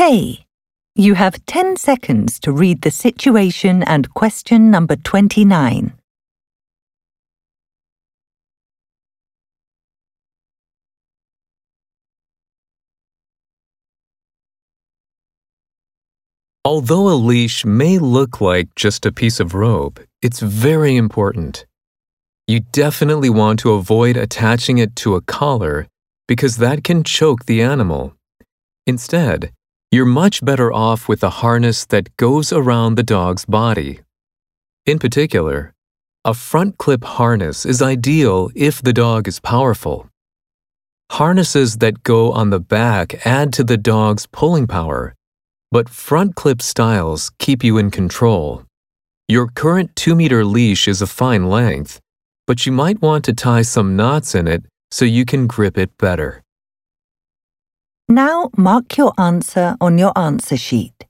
OK. You have 10 seconds to read the situation and question number 29. Although a leash may look like just a piece of rope, it's very important. You definitely want to avoid attaching it to a collar because that can choke the animal. Instead, you're much better off with a harness that goes around the dog's body. In particular, a front clip harness is ideal if the dog is powerful. Harnesses that go on the back add to the dog's pulling power but front clip styles keep you in control. Your current 2 meter leash is a fine length, but you might want to tie some knots in it so you can grip it better. Now mark your answer on your answer sheet.